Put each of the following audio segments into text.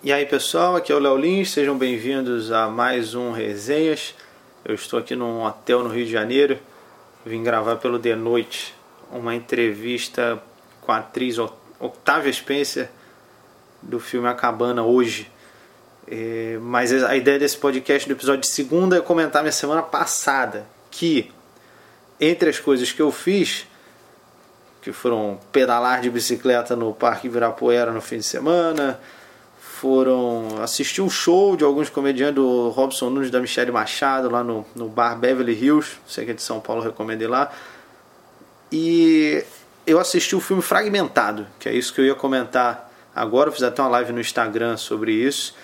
E aí pessoal, aqui é o Léo Lins, sejam bem-vindos a mais um Resenhas. Eu estou aqui num hotel no Rio de Janeiro, vim gravar pelo The Noite uma entrevista com a atriz Octavia Spencer do filme A Cabana hoje. É, mas a ideia desse podcast do episódio de segunda é comentar minha semana passada, que entre as coisas que eu fiz, que foram pedalar de bicicleta no Parque Virapuera no fim de semana, foram assistir um show de alguns comediantes do Robson Nunes da Michelle Machado lá no, no bar Beverly Hills, sei que é de São Paulo, recomendei lá. E eu assisti o filme Fragmentado, que é isso que eu ia comentar agora, eu fiz até uma live no Instagram sobre isso.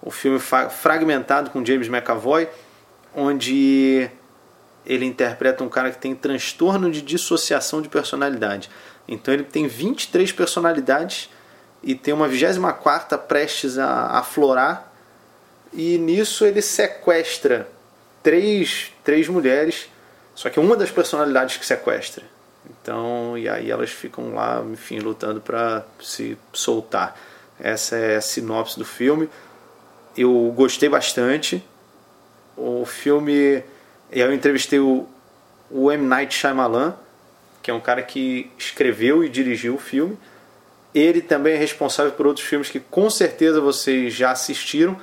O filme Fragmentado com James McAvoy, onde ele interpreta um cara que tem transtorno de dissociação de personalidade. Então ele tem 23 personalidades e tem uma 24 prestes a aflorar. E nisso ele sequestra três, três mulheres, só que uma das personalidades que sequestra. Então, e aí elas ficam lá, enfim, lutando para se soltar. Essa é a sinopse do filme. Eu gostei bastante. O filme. Eu entrevistei o, o M. Night Shyamalan, que é um cara que escreveu e dirigiu o filme. Ele também é responsável por outros filmes que com certeza vocês já assistiram.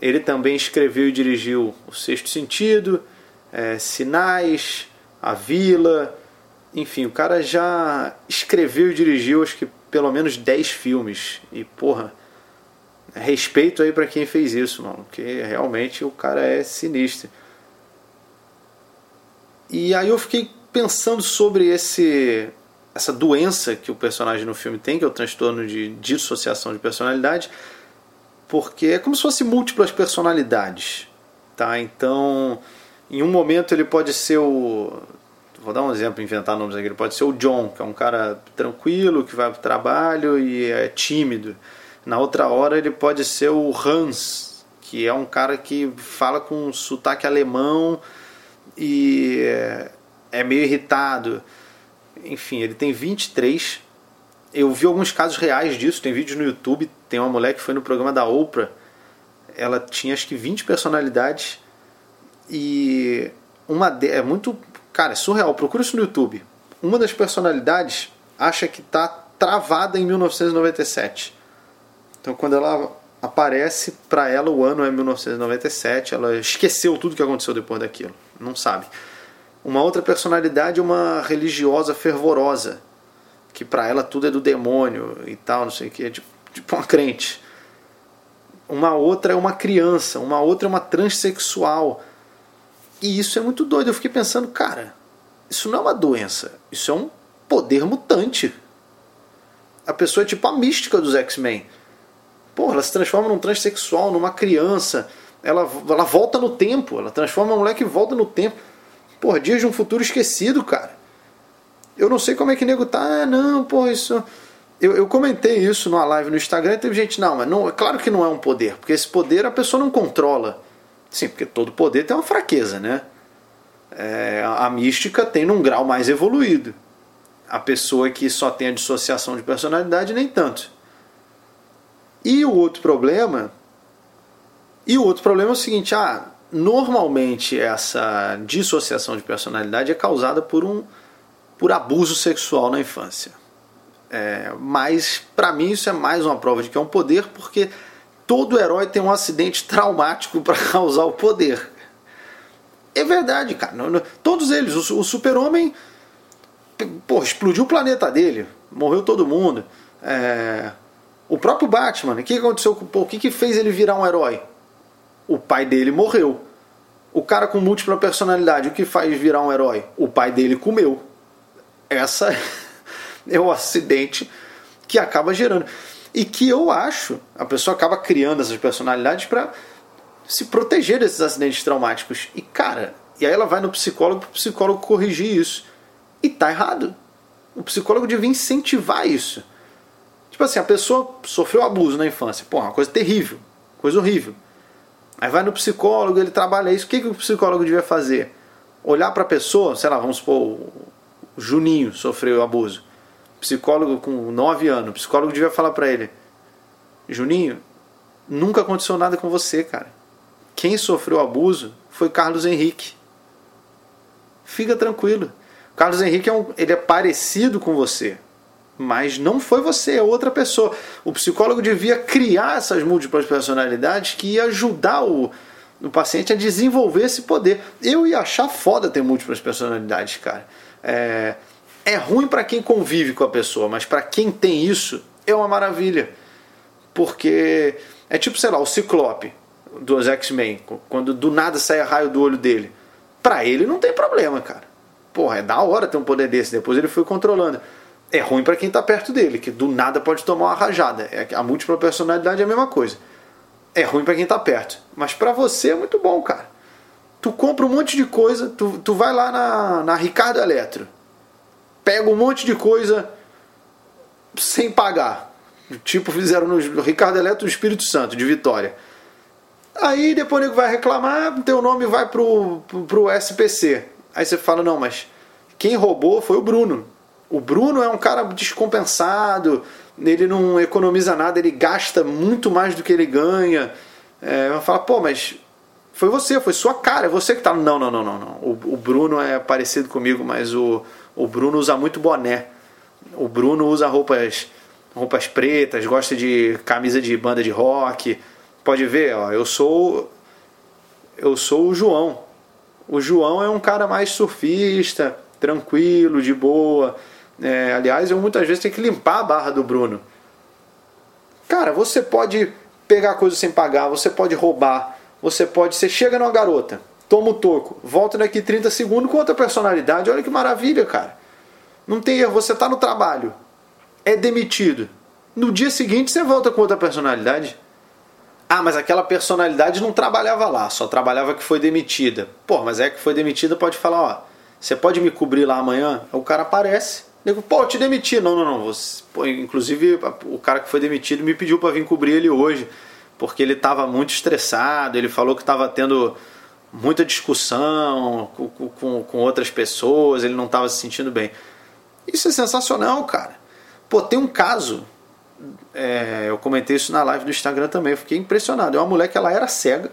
Ele também escreveu e dirigiu O Sexto Sentido, é, Sinais, A Vila. Enfim, o cara já escreveu e dirigiu acho que pelo menos 10 filmes. E porra, respeito aí para quem fez isso, mano, porque realmente o cara é sinistro. E aí eu fiquei pensando sobre esse essa doença que o personagem no filme tem, que é o transtorno de dissociação de personalidade, porque é como se fosse múltiplas personalidades, tá? Então, em um momento ele pode ser o vou dar um exemplo, inventar nomes aqui, ele pode ser o John, que é um cara tranquilo, que vai para o trabalho e é tímido. Na outra hora ele pode ser o Hans, que é um cara que fala com sotaque alemão e é, é meio irritado enfim, ele tem 23. Eu vi alguns casos reais disso, tem vídeos no YouTube. Tem uma mulher que foi no programa da Oprah. Ela tinha acho que 20 personalidades. E uma de, é muito. Cara, é surreal. Procura isso no YouTube. Uma das personalidades acha que está travada em 1997. Então quando ela aparece, para ela o ano é 1997. Ela esqueceu tudo que aconteceu depois daquilo. Não sabe. Uma outra personalidade é uma religiosa fervorosa, que para ela tudo é do demônio e tal, não sei o que, é tipo, tipo uma crente. Uma outra é uma criança, uma outra é uma transexual. E isso é muito doido. Eu fiquei pensando, cara, isso não é uma doença, isso é um poder mutante. A pessoa é tipo a mística dos X-Men. Porra, ela se transforma num transexual, numa criança. Ela, ela volta no tempo, ela transforma uma mulher que volta no tempo. Porra, Dias de um Futuro Esquecido, cara. Eu não sei como é que nego tá. Ah, não, porra, isso. Eu, eu comentei isso numa live no Instagram e teve gente, não, mas não, é claro que não é um poder, porque esse poder a pessoa não controla. Sim, porque todo poder tem uma fraqueza, né? É, a mística tem num grau mais evoluído. A pessoa que só tem a dissociação de personalidade, nem tanto. E o outro problema. E o outro problema é o seguinte: ah, normalmente essa dissociação de personalidade é causada por um por abuso sexual na infância. É, mas para mim isso é mais uma prova de que é um poder, porque todo herói tem um acidente traumático para causar o poder. É verdade, cara. Todos eles. O, super-homem explodiu o planeta dele, morreu todo mundo. É, o próprio Batman, o que aconteceu? Pô, o que, que fez ele virar um herói? O pai dele morreu. O cara com múltipla personalidade, o que faz virar um herói? O pai dele comeu. Essa é o acidente que acaba gerando. E que eu acho, a pessoa acaba criando essas personalidades para se proteger desses acidentes traumáticos. E cara, e aí ela vai no psicólogo para o psicólogo corrigir isso. E tá errado. O psicólogo devia incentivar isso. Tipo assim, a pessoa sofreu abuso na infância. Pô, uma coisa terrível, coisa horrível. Aí vai no psicólogo, ele trabalha isso. O que, que o psicólogo devia fazer? Olhar para a pessoa, sei lá, vamos supor, o Juninho sofreu abuso. Psicólogo com 9 anos, o psicólogo devia falar para ele: Juninho, Nunca aconteceu nada com você, cara. Quem sofreu abuso foi Carlos Henrique. Fica tranquilo. Carlos Henrique é, um, ele é parecido com você, mas não foi você, é outra pessoa. O psicólogo devia criar essas múltiplas personalidades que ia ajudar o, o paciente a desenvolver esse poder. Eu ia achar foda ter múltiplas personalidades, cara. É, é ruim para quem convive com a pessoa, mas para quem tem isso é uma maravilha. Porque é tipo, sei lá, o Ciclope dos X-Men, quando do nada sai raio do olho dele. Pra ele não tem problema, cara. Porra, é da hora ter um poder desse. Depois ele foi controlando. É ruim para quem tá perto dele, que do nada pode tomar uma rajada. É, a múltipla personalidade é a mesma coisa. É ruim para quem tá perto. Mas para você é muito bom, cara. Tu compra um monte de coisa, tu, tu vai lá na, na Ricardo Eletro, pega um monte de coisa sem pagar. Tipo fizeram no Ricardo Eletro do Espírito Santo, de Vitória. Aí depois nego vai reclamar, teu nome vai pro, pro, pro SPC. Aí você fala, não, mas quem roubou foi o Bruno. O Bruno é um cara descompensado, ele não economiza nada, ele gasta muito mais do que ele ganha. É, falar, pô, mas foi você, foi sua cara, é você que tá. Não, não, não, não, não. O, o Bruno é parecido comigo, mas o, o Bruno usa muito boné. O Bruno usa roupas, roupas pretas, gosta de camisa de banda de rock. Pode ver, ó, eu sou eu sou o João. O João é um cara mais surfista, tranquilo, de boa. É, aliás, eu muitas vezes tenho que limpar a barra do Bruno. Cara, você pode pegar coisa sem pagar, você pode roubar, você pode. Você chega numa garota, toma o toco, volta daqui 30 segundos com outra personalidade. Olha que maravilha, cara. Não tem erro, você está no trabalho, é demitido. No dia seguinte você volta com outra personalidade. Ah, mas aquela personalidade não trabalhava lá, só trabalhava que foi demitida. Pô, mas é que foi demitida, pode falar, ó, você pode me cobrir lá amanhã? O cara aparece. Digo, pô, te demiti. Não, não, não. Você, pô, inclusive, o cara que foi demitido me pediu para vir cobrir ele hoje, porque ele estava muito estressado, ele falou que estava tendo muita discussão com, com, com outras pessoas, ele não estava se sentindo bem. Isso é sensacional, cara. Pô, tem um caso é, eu comentei isso na live do Instagram também, eu fiquei impressionado. É uma mulher que ela era cega,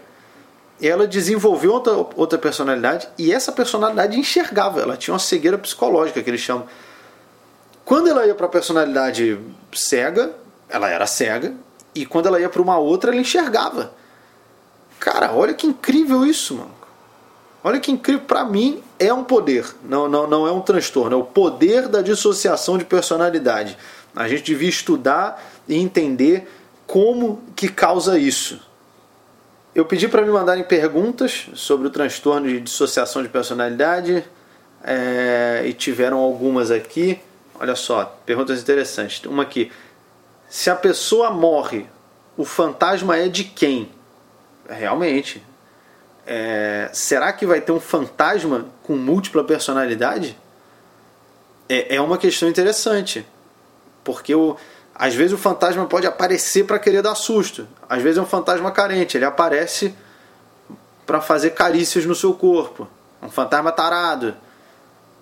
ela desenvolveu outra, outra personalidade e essa personalidade enxergava, ela tinha uma cegueira psicológica que eles chamam. Quando ela ia para a personalidade cega, ela era cega, e quando ela ia para uma outra, ela enxergava. Cara, olha que incrível isso, mano. Olha que incrível, para mim é um poder, não, não, não é um transtorno, é o poder da dissociação de personalidade. A gente devia estudar e entender como que causa isso. Eu pedi para me mandarem perguntas sobre o transtorno de dissociação de personalidade é, e tiveram algumas aqui. Olha só, perguntas interessantes. Uma aqui: se a pessoa morre, o fantasma é de quem? Realmente. É, será que vai ter um fantasma com múltipla personalidade? É, é uma questão interessante. Porque o, às vezes o fantasma pode aparecer para querer dar susto. Às vezes é um fantasma carente, ele aparece para fazer carícias no seu corpo. Um fantasma tarado.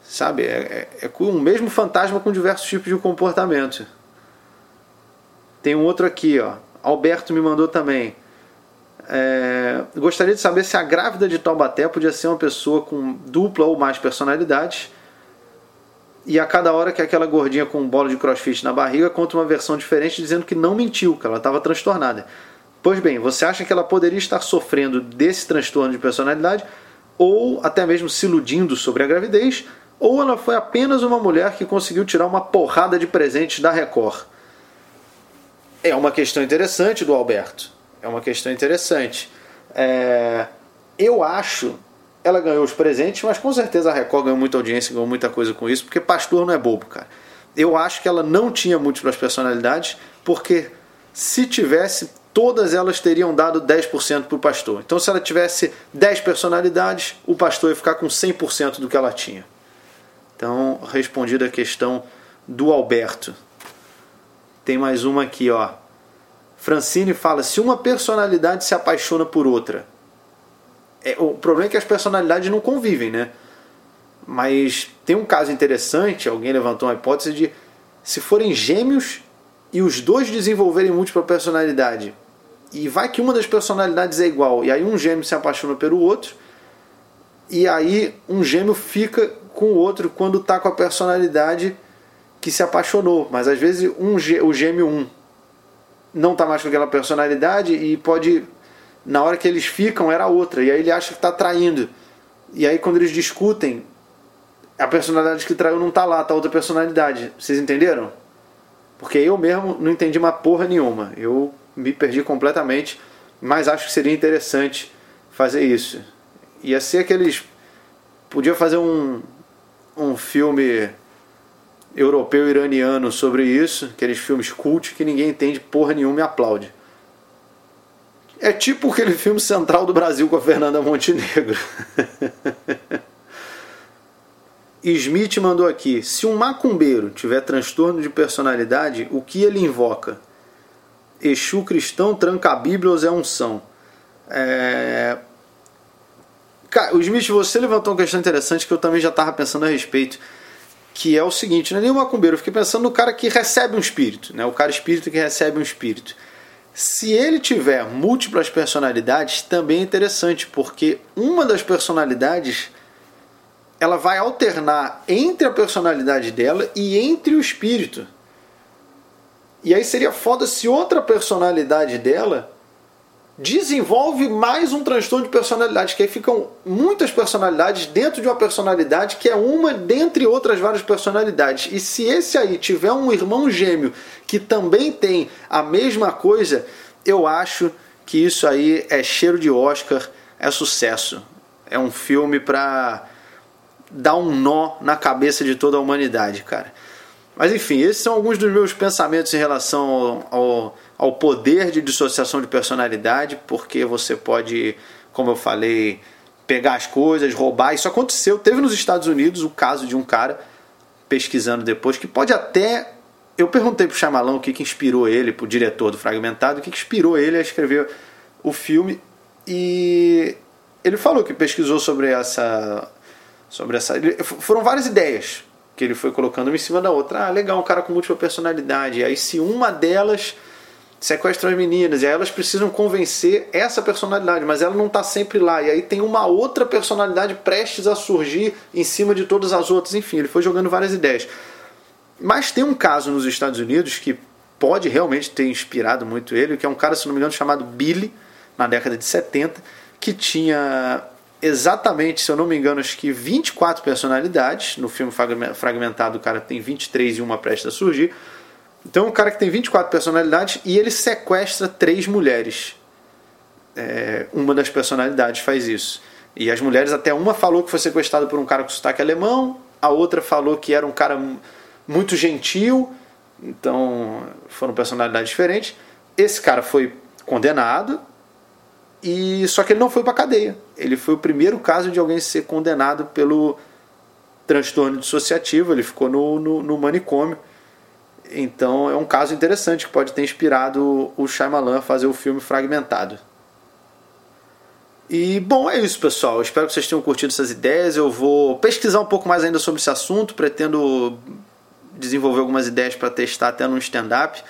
Sabe? É, é, é o mesmo fantasma com diversos tipos de comportamento. Tem um outro aqui, ó. Alberto me mandou também. É, gostaria de saber se a grávida de Taubaté podia ser uma pessoa com dupla ou mais personalidades e a cada hora que aquela gordinha com um bolo de crossfit na barriga conta uma versão diferente dizendo que não mentiu, que ela estava transtornada. Pois bem, você acha que ela poderia estar sofrendo desse transtorno de personalidade ou até mesmo se iludindo sobre a gravidez, ou ela foi apenas uma mulher que conseguiu tirar uma porrada de presentes da Record? É uma questão interessante do Alberto. É uma questão interessante. É... Eu acho ela ganhou os presentes, mas com certeza a Record ganhou muita audiência, ganhou muita coisa com isso, porque pastor não é bobo, cara. Eu acho que ela não tinha múltiplas personalidades, porque se tivesse, todas elas teriam dado 10% para o pastor. Então, se ela tivesse 10 personalidades, o pastor ia ficar com 100% do que ela tinha. Então, respondida a questão do Alberto. Tem mais uma aqui, ó. Francine fala: se uma personalidade se apaixona por outra, é, o problema é que as personalidades não convivem, né? Mas tem um caso interessante, alguém levantou uma hipótese de se forem gêmeos e os dois desenvolverem múltipla personalidade E vai que uma das personalidades é igual, e aí um gêmeo se apaixona pelo outro, e aí um gêmeo fica com o outro quando está com a personalidade que se apaixonou. Mas às vezes um, o gêmeo 1 um não está mais com aquela personalidade e pode, na hora que eles ficam, era outra, e aí ele acha que está traindo. E aí quando eles discutem, a personalidade que traiu não está lá, está outra personalidade. Vocês entenderam? Porque eu mesmo não entendi uma porra nenhuma. Eu me perdi completamente, mas acho que seria interessante fazer isso. Ia ser aqueles. Podia fazer um, um filme europeu iraniano sobre isso, aqueles filmes cult que ninguém entende porra nenhuma e aplaude. É tipo aquele filme central do Brasil com a Fernanda Montenegro. Smith mandou aqui: se um macumbeiro tiver transtorno de personalidade, o que ele invoca? Exu cristão tranca a Bíblia ou Zé Unção? É... Cara, o Smith, você levantou uma questão interessante que eu também já estava pensando a respeito, que é o seguinte: não é nem um macumbeiro, eu fiquei pensando no cara que recebe um espírito, né? o cara espírito que recebe um espírito. Se ele tiver múltiplas personalidades, também é interessante, porque uma das personalidades ela vai alternar entre a personalidade dela e entre o espírito. E aí seria foda se outra personalidade dela desenvolve mais um transtorno de personalidade, que aí ficam muitas personalidades dentro de uma personalidade que é uma dentre outras várias personalidades. E se esse aí tiver um irmão gêmeo que também tem a mesma coisa, eu acho que isso aí é cheiro de Oscar, é sucesso. É um filme para dar um nó na cabeça de toda a humanidade, cara. Mas enfim, esses são alguns dos meus pensamentos em relação ao, ao, ao poder de dissociação de personalidade, porque você pode, como eu falei, pegar as coisas, roubar. Isso aconteceu. Teve nos Estados Unidos o caso de um cara pesquisando depois que pode até. Eu perguntei pro Chamalão o que, que inspirou ele, pro diretor do Fragmentado, o que, que inspirou ele a escrever o filme. E ele falou que pesquisou sobre essa sobre essa. Foram várias ideias que ele foi colocando uma em cima da outra. Ah, legal, um cara com múltipla personalidade. E aí, se uma delas sequestra as meninas, e aí elas precisam convencer essa personalidade, mas ela não está sempre lá. E aí tem uma outra personalidade prestes a surgir em cima de todas as outras. Enfim, ele foi jogando várias ideias. Mas tem um caso nos Estados Unidos que pode realmente ter inspirado muito ele, que é um cara, se não me engano, chamado Billy, na década de 70, que tinha exatamente, se eu não me engano, acho que 24 personalidades. No filme fragmentado, o cara tem 23 e uma presta a surgir. Então, um cara que tem 24 personalidades e ele sequestra três mulheres. É, uma das personalidades faz isso. E as mulheres, até uma falou que foi sequestrada por um cara com sotaque alemão, a outra falou que era um cara muito gentil. Então, foram personalidades diferentes. Esse cara foi condenado, e só que ele não foi para cadeia. Ele foi o primeiro caso de alguém ser condenado pelo transtorno dissociativo. Ele ficou no, no, no manicômio. Então é um caso interessante que pode ter inspirado o Shyamalan a fazer o filme Fragmentado. E bom, é isso, pessoal. espero que vocês tenham curtido essas ideias. Eu vou pesquisar um pouco mais ainda sobre esse assunto. Pretendo desenvolver algumas ideias para testar até no stand-up.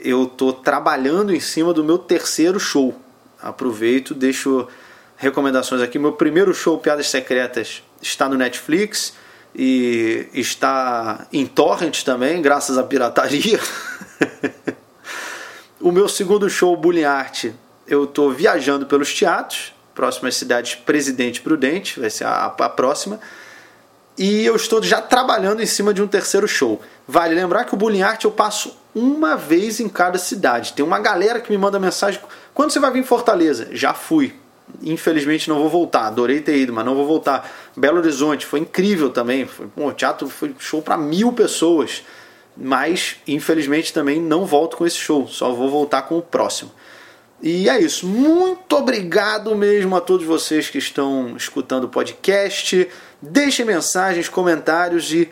Eu estou trabalhando em cima do meu terceiro show aproveito, deixo recomendações aqui. Meu primeiro show Piadas Secretas está no Netflix e está em torrent também, graças à pirataria. o meu segundo show Bullying Art, eu estou viajando pelos teatros, próximas cidades Presidente Prudente, vai ser a, a próxima. E eu estou já trabalhando em cima de um terceiro show. Vale lembrar que o Bullying Art eu passo uma vez em cada cidade. Tem uma galera que me manda mensagem quando você vai vir em Fortaleza? Já fui. Infelizmente não vou voltar. Adorei ter ido, mas não vou voltar. Belo Horizonte foi incrível também. Foi, pô, o teatro foi show para mil pessoas. Mas infelizmente também não volto com esse show. Só vou voltar com o próximo. E é isso. Muito obrigado mesmo a todos vocês que estão escutando o podcast. Deixem mensagens, comentários e,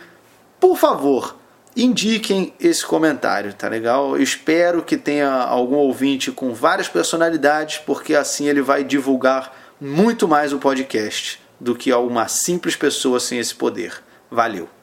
por favor, indiquem esse comentário, tá legal? Eu espero que tenha algum ouvinte com várias personalidades, porque assim ele vai divulgar muito mais o podcast do que uma simples pessoa sem esse poder. Valeu!